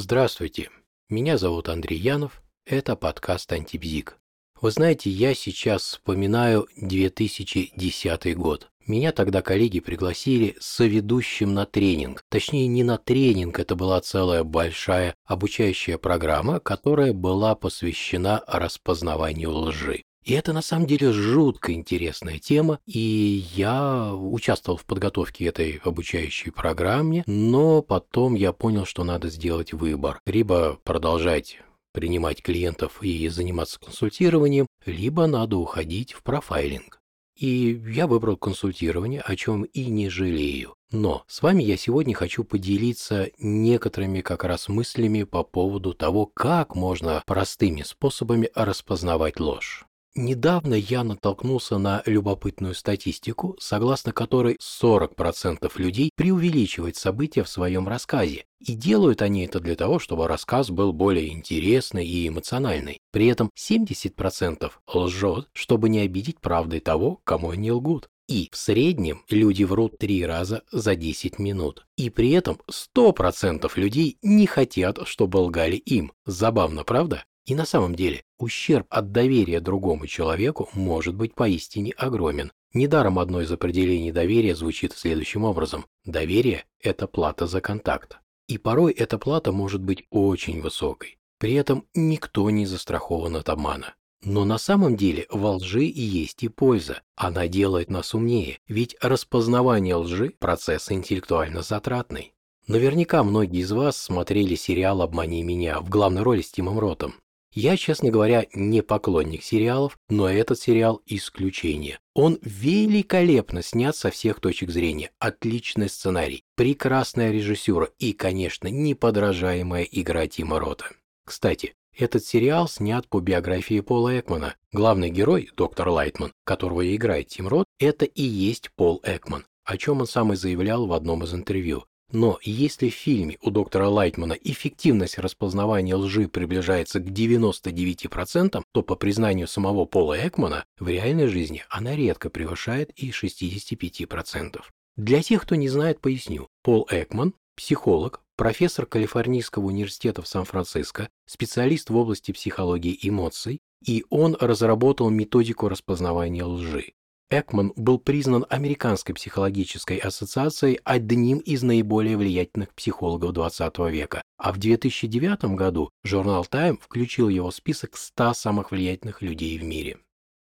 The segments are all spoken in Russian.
Здравствуйте, меня зовут Андрей Янов, это подкаст «Антибзик». Вы знаете, я сейчас вспоминаю 2010 год. Меня тогда коллеги пригласили соведущим на тренинг. Точнее, не на тренинг, это была целая большая обучающая программа, которая была посвящена распознаванию лжи. И это на самом деле жутко интересная тема, и я участвовал в подготовке этой обучающей программе, но потом я понял, что надо сделать выбор. Либо продолжать принимать клиентов и заниматься консультированием, либо надо уходить в профайлинг. И я выбрал консультирование, о чем и не жалею. Но с вами я сегодня хочу поделиться некоторыми как раз мыслями по поводу того, как можно простыми способами распознавать ложь. Недавно я натолкнулся на любопытную статистику, согласно которой 40% людей преувеличивают события в своем рассказе. И делают они это для того, чтобы рассказ был более интересный и эмоциональный. При этом 70% лжет, чтобы не обидеть правдой того, кому они лгут. И в среднем люди врут три раза за 10 минут. И при этом 100% людей не хотят, чтобы лгали им. Забавно, правда? И на самом деле ущерб от доверия другому человеку может быть поистине огромен. Недаром одно из определений доверия звучит следующим образом. Доверие – это плата за контакт. И порой эта плата может быть очень высокой. При этом никто не застрахован от обмана. Но на самом деле во лжи и есть и польза. Она делает нас умнее, ведь распознавание лжи – процесс интеллектуально затратный. Наверняка многие из вас смотрели сериал «Обмани меня» в главной роли с Тимом Ротом. Я, честно говоря, не поклонник сериалов, но этот сериал исключение. Он великолепно снят со всех точек зрения. Отличный сценарий, прекрасная режиссура и, конечно, неподражаемая игра Тима Рота. Кстати, этот сериал снят по биографии Пола Экмана. Главный герой, доктор Лайтман, которого играет Тим Рот, это и есть Пол Экман, о чем он сам и заявлял в одном из интервью. Но если в фильме у доктора Лайтмана эффективность распознавания лжи приближается к 99%, то по признанию самого Пола Экмана в реальной жизни она редко превышает и 65%. Для тех, кто не знает, поясню. Пол Экман – психолог, профессор Калифорнийского университета в Сан-Франциско, специалист в области психологии эмоций, и он разработал методику распознавания лжи. Экман был признан Американской психологической ассоциацией одним из наиболее влиятельных психологов XX века, а в 2009 году журнал Time включил его в список 100 самых влиятельных людей в мире.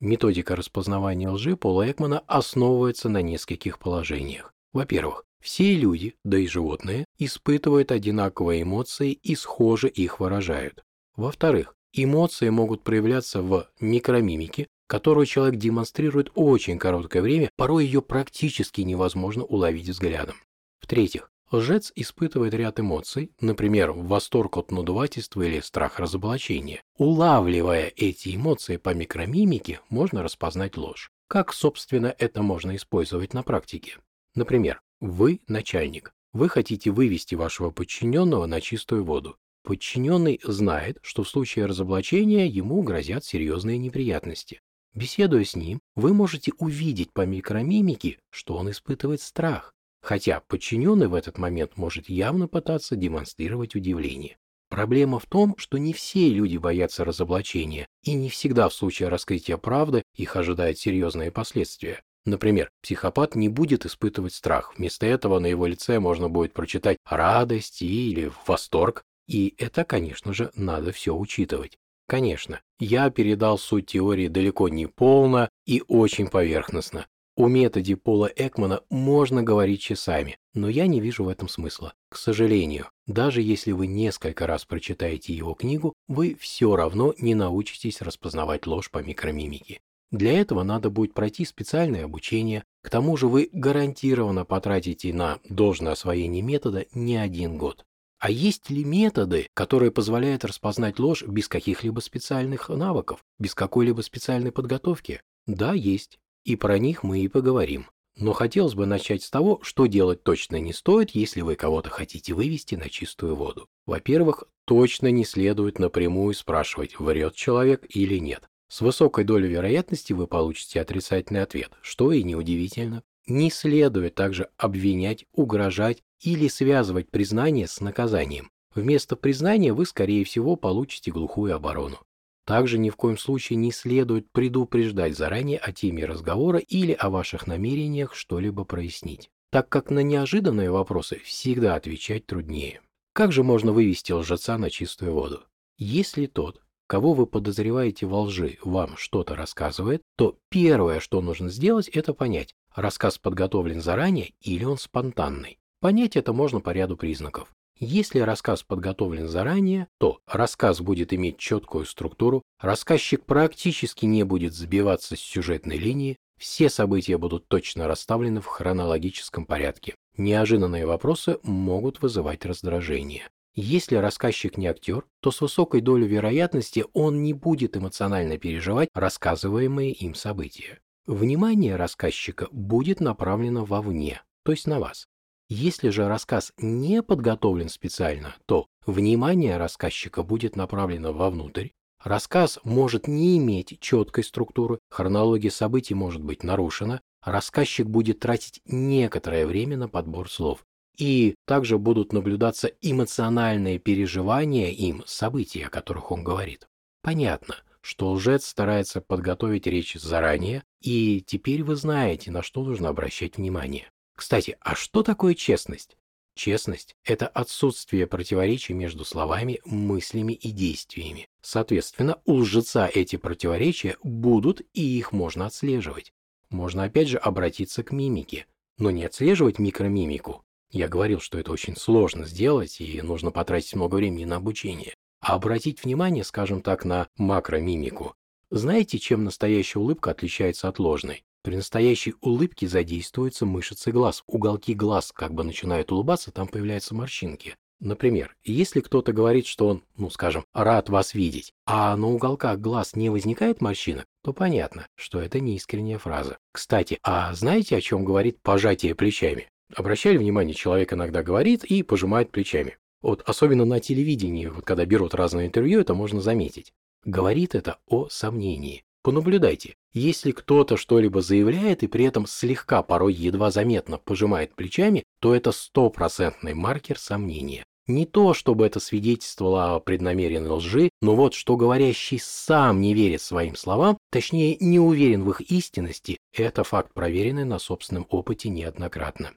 Методика распознавания лжи Пола Экмана основывается на нескольких положениях. Во-первых, все люди, да и животные, испытывают одинаковые эмоции и схоже их выражают. Во-вторых, эмоции могут проявляться в микромимике, которую человек демонстрирует очень короткое время, порой ее практически невозможно уловить взглядом. В-третьих, лжец испытывает ряд эмоций, например, восторг от надувательства или страх разоблачения. Улавливая эти эмоции по микромимике, можно распознать ложь. Как, собственно, это можно использовать на практике? Например, вы начальник. Вы хотите вывести вашего подчиненного на чистую воду. Подчиненный знает, что в случае разоблачения ему грозят серьезные неприятности. Беседуя с ним, вы можете увидеть по микромимике, что он испытывает страх, хотя подчиненный в этот момент может явно пытаться демонстрировать удивление. Проблема в том, что не все люди боятся разоблачения, и не всегда в случае раскрытия правды их ожидают серьезные последствия. Например, психопат не будет испытывать страх, вместо этого на его лице можно будет прочитать радость или восторг, и это, конечно же, надо все учитывать. Конечно, я передал суть теории далеко не полно и очень поверхностно. О методе Пола Экмана можно говорить часами, но я не вижу в этом смысла. К сожалению, даже если вы несколько раз прочитаете его книгу, вы все равно не научитесь распознавать ложь по микромимике. Для этого надо будет пройти специальное обучение, к тому же вы гарантированно потратите на должное освоение метода не один год. А есть ли методы, которые позволяют распознать ложь без каких-либо специальных навыков, без какой-либо специальной подготовки? Да, есть. И про них мы и поговорим. Но хотелось бы начать с того, что делать точно не стоит, если вы кого-то хотите вывести на чистую воду. Во-первых, точно не следует напрямую спрашивать, врет человек или нет. С высокой долей вероятности вы получите отрицательный ответ, что и неудивительно. Не следует также обвинять, угрожать или связывать признание с наказанием. Вместо признания вы, скорее всего, получите глухую оборону. Также ни в коем случае не следует предупреждать заранее о теме разговора или о ваших намерениях что-либо прояснить, так как на неожиданные вопросы всегда отвечать труднее. Как же можно вывести лжеца на чистую воду? Если тот, кого вы подозреваете во лжи, вам что-то рассказывает, то первое, что нужно сделать, это понять, рассказ подготовлен заранее или он спонтанный. Понять это можно по ряду признаков. Если рассказ подготовлен заранее, то рассказ будет иметь четкую структуру, рассказчик практически не будет сбиваться с сюжетной линии, все события будут точно расставлены в хронологическом порядке. Неожиданные вопросы могут вызывать раздражение. Если рассказчик не актер, то с высокой долей вероятности он не будет эмоционально переживать рассказываемые им события. Внимание рассказчика будет направлено вовне, то есть на вас. Если же рассказ не подготовлен специально, то внимание рассказчика будет направлено вовнутрь. Рассказ может не иметь четкой структуры, хронология событий может быть нарушена, рассказчик будет тратить некоторое время на подбор слов. И также будут наблюдаться эмоциональные переживания им событий, о которых он говорит. Понятно, что лжец старается подготовить речь заранее, и теперь вы знаете, на что нужно обращать внимание. Кстати, а что такое честность? Честность – это отсутствие противоречий между словами, мыслями и действиями. Соответственно, у лжеца эти противоречия будут, и их можно отслеживать. Можно опять же обратиться к мимике, но не отслеживать микромимику. Я говорил, что это очень сложно сделать, и нужно потратить много времени на обучение. А обратить внимание, скажем так, на макромимику. Знаете, чем настоящая улыбка отличается от ложной? При настоящей улыбке задействуются мышцы глаз. Уголки глаз как бы начинают улыбаться, там появляются морщинки. Например, если кто-то говорит, что он, ну скажем, рад вас видеть, а на уголках глаз не возникает морщинок, то понятно, что это не искренняя фраза. Кстати, а знаете, о чем говорит пожатие плечами? Обращали внимание, человек иногда говорит и пожимает плечами. Вот особенно на телевидении, вот когда берут разные интервью, это можно заметить. Говорит это о сомнении. Понаблюдайте, если кто-то что-либо заявляет и при этом слегка, порой едва заметно пожимает плечами, то это стопроцентный маркер сомнения. Не то, чтобы это свидетельствовало о преднамеренной лжи, но вот что говорящий сам не верит своим словам, точнее не уверен в их истинности, это факт, проверенный на собственном опыте неоднократно.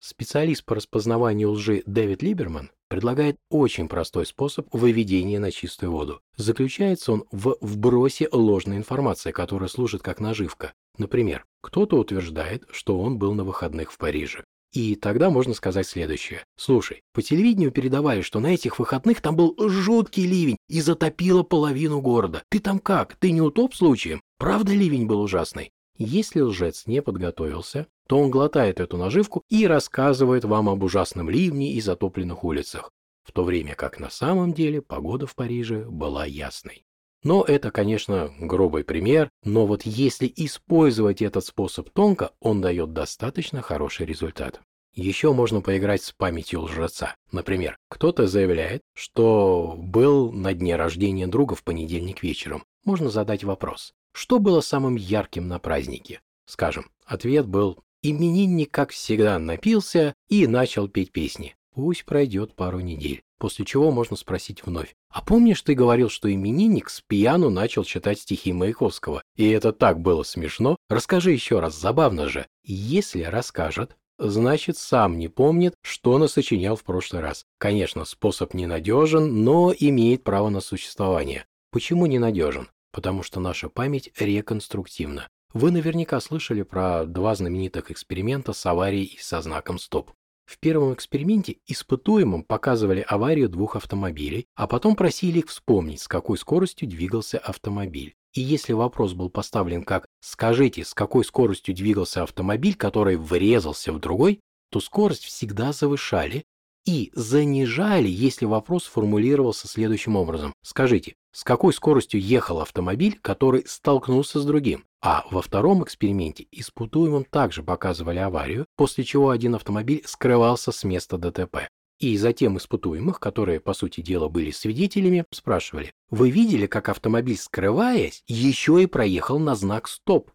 Специалист по распознаванию лжи Дэвид Либерман предлагает очень простой способ выведения на чистую воду. Заключается он в вбросе ложной информации, которая служит как наживка. Например, кто-то утверждает, что он был на выходных в Париже. И тогда можно сказать следующее. Слушай, по телевидению передавали, что на этих выходных там был жуткий ливень и затопило половину города. Ты там как? Ты не утоп случаем? Правда ливень был ужасный? Если лжец не подготовился, то он глотает эту наживку и рассказывает вам об ужасном ливне и затопленных улицах, в то время как на самом деле погода в Париже была ясной. Но это, конечно, грубый пример, но вот если использовать этот способ тонко, он дает достаточно хороший результат. Еще можно поиграть с памятью лжеца. Например, кто-то заявляет, что был на дне рождения друга в понедельник вечером. Можно задать вопрос. Что было самым ярким на празднике? Скажем, ответ был Именинник, как всегда, напился и начал петь песни. Пусть пройдет пару недель, после чего можно спросить вновь. А помнишь, ты говорил, что именинник с пьяну начал читать стихи Маяковского? И это так было смешно. Расскажи еще раз, забавно же. Если расскажет, значит сам не помнит, что насочинял в прошлый раз. Конечно, способ ненадежен, но имеет право на существование. Почему ненадежен? Потому что наша память реконструктивна. Вы наверняка слышали про два знаменитых эксперимента с аварией со знаком «Стоп». В первом эксперименте испытуемым показывали аварию двух автомобилей, а потом просили их вспомнить, с какой скоростью двигался автомобиль. И если вопрос был поставлен как «скажите, с какой скоростью двигался автомобиль, который врезался в другой», то скорость всегда завышали, и занижали, если вопрос формулировался следующим образом. Скажите, с какой скоростью ехал автомобиль, который столкнулся с другим? А во втором эксперименте испытуемым также показывали аварию, после чего один автомобиль скрывался с места ДТП. И затем испытуемых, которые, по сути дела, были свидетелями, спрашивали, вы видели, как автомобиль, скрываясь, еще и проехал на знак «Стоп»?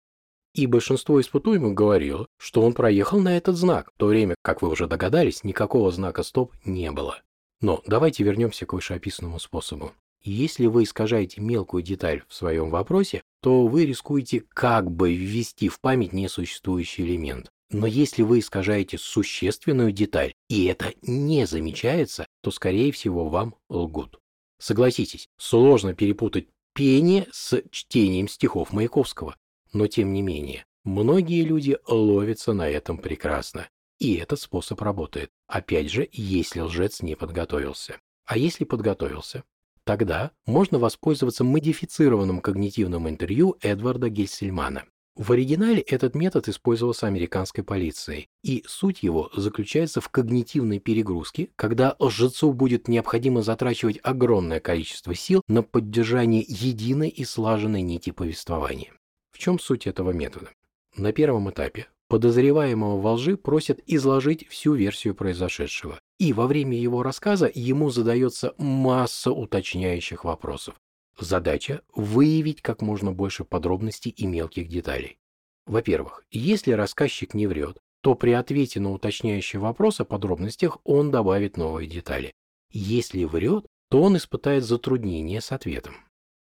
И большинство испытуемых говорило, что он проехал на этот знак, в то время, как вы уже догадались, никакого знака «стоп» не было. Но давайте вернемся к вышеописанному способу. Если вы искажаете мелкую деталь в своем вопросе, то вы рискуете как бы ввести в память несуществующий элемент. Но если вы искажаете существенную деталь, и это не замечается, то, скорее всего, вам лгут. Согласитесь, сложно перепутать пение с чтением стихов Маяковского. Но, тем не менее, многие люди ловятся на этом прекрасно. И этот способ работает. Опять же, если лжец не подготовился. А если подготовился? Тогда можно воспользоваться модифицированным когнитивным интервью Эдварда Гельсельмана. В оригинале этот метод использовался американской полицией, и суть его заключается в когнитивной перегрузке, когда лжецу будет необходимо затрачивать огромное количество сил на поддержание единой и слаженной нити повествования. В чем суть этого метода? На первом этапе подозреваемого во лжи просят изложить всю версию произошедшего, и во время его рассказа ему задается масса уточняющих вопросов. Задача – выявить как можно больше подробностей и мелких деталей. Во-первых, если рассказчик не врет, то при ответе на уточняющий вопрос о подробностях он добавит новые детали. Если врет, то он испытает затруднение с ответом.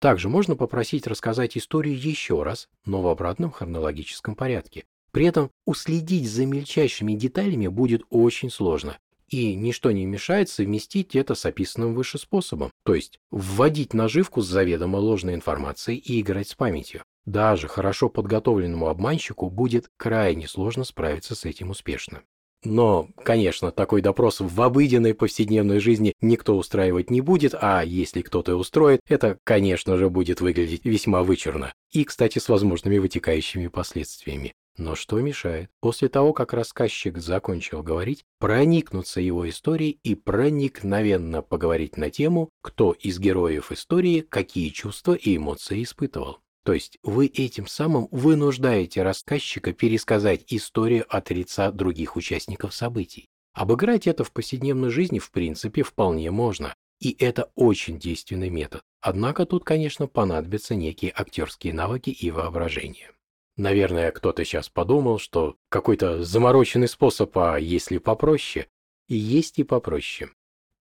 Также можно попросить рассказать историю еще раз, но в обратном хронологическом порядке. При этом уследить за мельчайшими деталями будет очень сложно, и ничто не мешает совместить это с описанным выше способом, то есть вводить наживку с заведомо ложной информацией и играть с памятью. Даже хорошо подготовленному обманщику будет крайне сложно справиться с этим успешно. Но, конечно, такой допрос в обыденной повседневной жизни никто устраивать не будет, а если кто-то устроит, это, конечно же, будет выглядеть весьма вычурно. И, кстати, с возможными вытекающими последствиями. Но что мешает, после того, как рассказчик закончил говорить, проникнуться его историей и проникновенно поговорить на тему, кто из героев истории какие чувства и эмоции испытывал. То есть вы этим самым вынуждаете рассказчика пересказать историю от лица других участников событий. Обыграть это в повседневной жизни в принципе вполне можно, и это очень действенный метод. Однако тут, конечно, понадобятся некие актерские навыки и воображение. Наверное, кто-то сейчас подумал, что какой-то замороченный способ, а если попроще, и есть и попроще.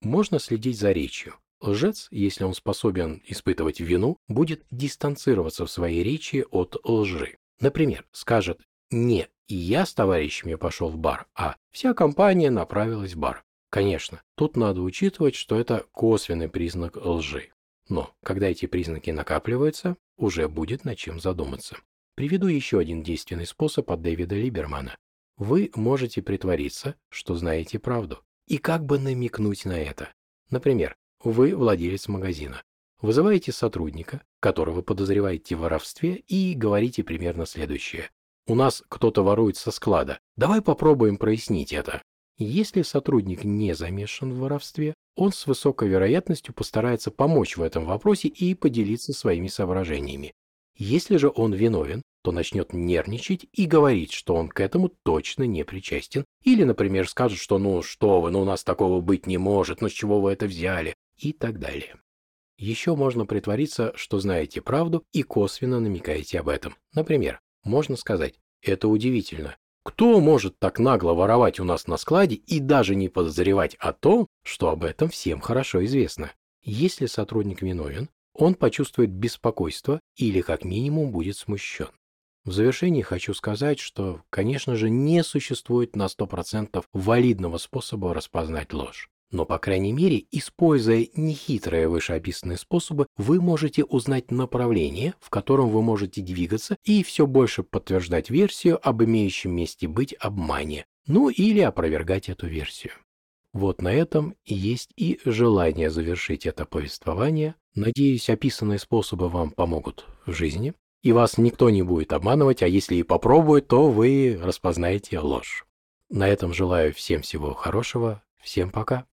Можно следить за речью. Лжец, если он способен испытывать вину, будет дистанцироваться в своей речи от лжи. Например, скажет «не я с товарищами пошел в бар, а вся компания направилась в бар». Конечно, тут надо учитывать, что это косвенный признак лжи. Но когда эти признаки накапливаются, уже будет над чем задуматься. Приведу еще один действенный способ от Дэвида Либермана. Вы можете притвориться, что знаете правду, и как бы намекнуть на это. Например, вы владелец магазина. Вызываете сотрудника, которого подозреваете в воровстве, и говорите примерно следующее. «У нас кто-то ворует со склада. Давай попробуем прояснить это». Если сотрудник не замешан в воровстве, он с высокой вероятностью постарается помочь в этом вопросе и поделиться своими соображениями. Если же он виновен, то начнет нервничать и говорить, что он к этому точно не причастен. Или, например, скажет, что ну что вы, ну у нас такого быть не может, ну с чего вы это взяли? И так далее. Еще можно притвориться, что знаете правду и косвенно намекаете об этом. Например, можно сказать, это удивительно. Кто может так нагло воровать у нас на складе и даже не подозревать о том, что об этом всем хорошо известно? Если сотрудник виновен, он почувствует беспокойство или как минимум будет смущен. В завершении хочу сказать, что, конечно же, не существует на 100% валидного способа распознать ложь. Но, по крайней мере, используя нехитрые вышеописанные способы, вы можете узнать направление, в котором вы можете двигаться и все больше подтверждать версию об имеющем месте быть обмане, ну или опровергать эту версию. Вот на этом есть и желание завершить это повествование. Надеюсь, описанные способы вам помогут в жизни, и вас никто не будет обманывать, а если и попробует, то вы распознаете ложь. На этом желаю всем всего хорошего. Всем пока.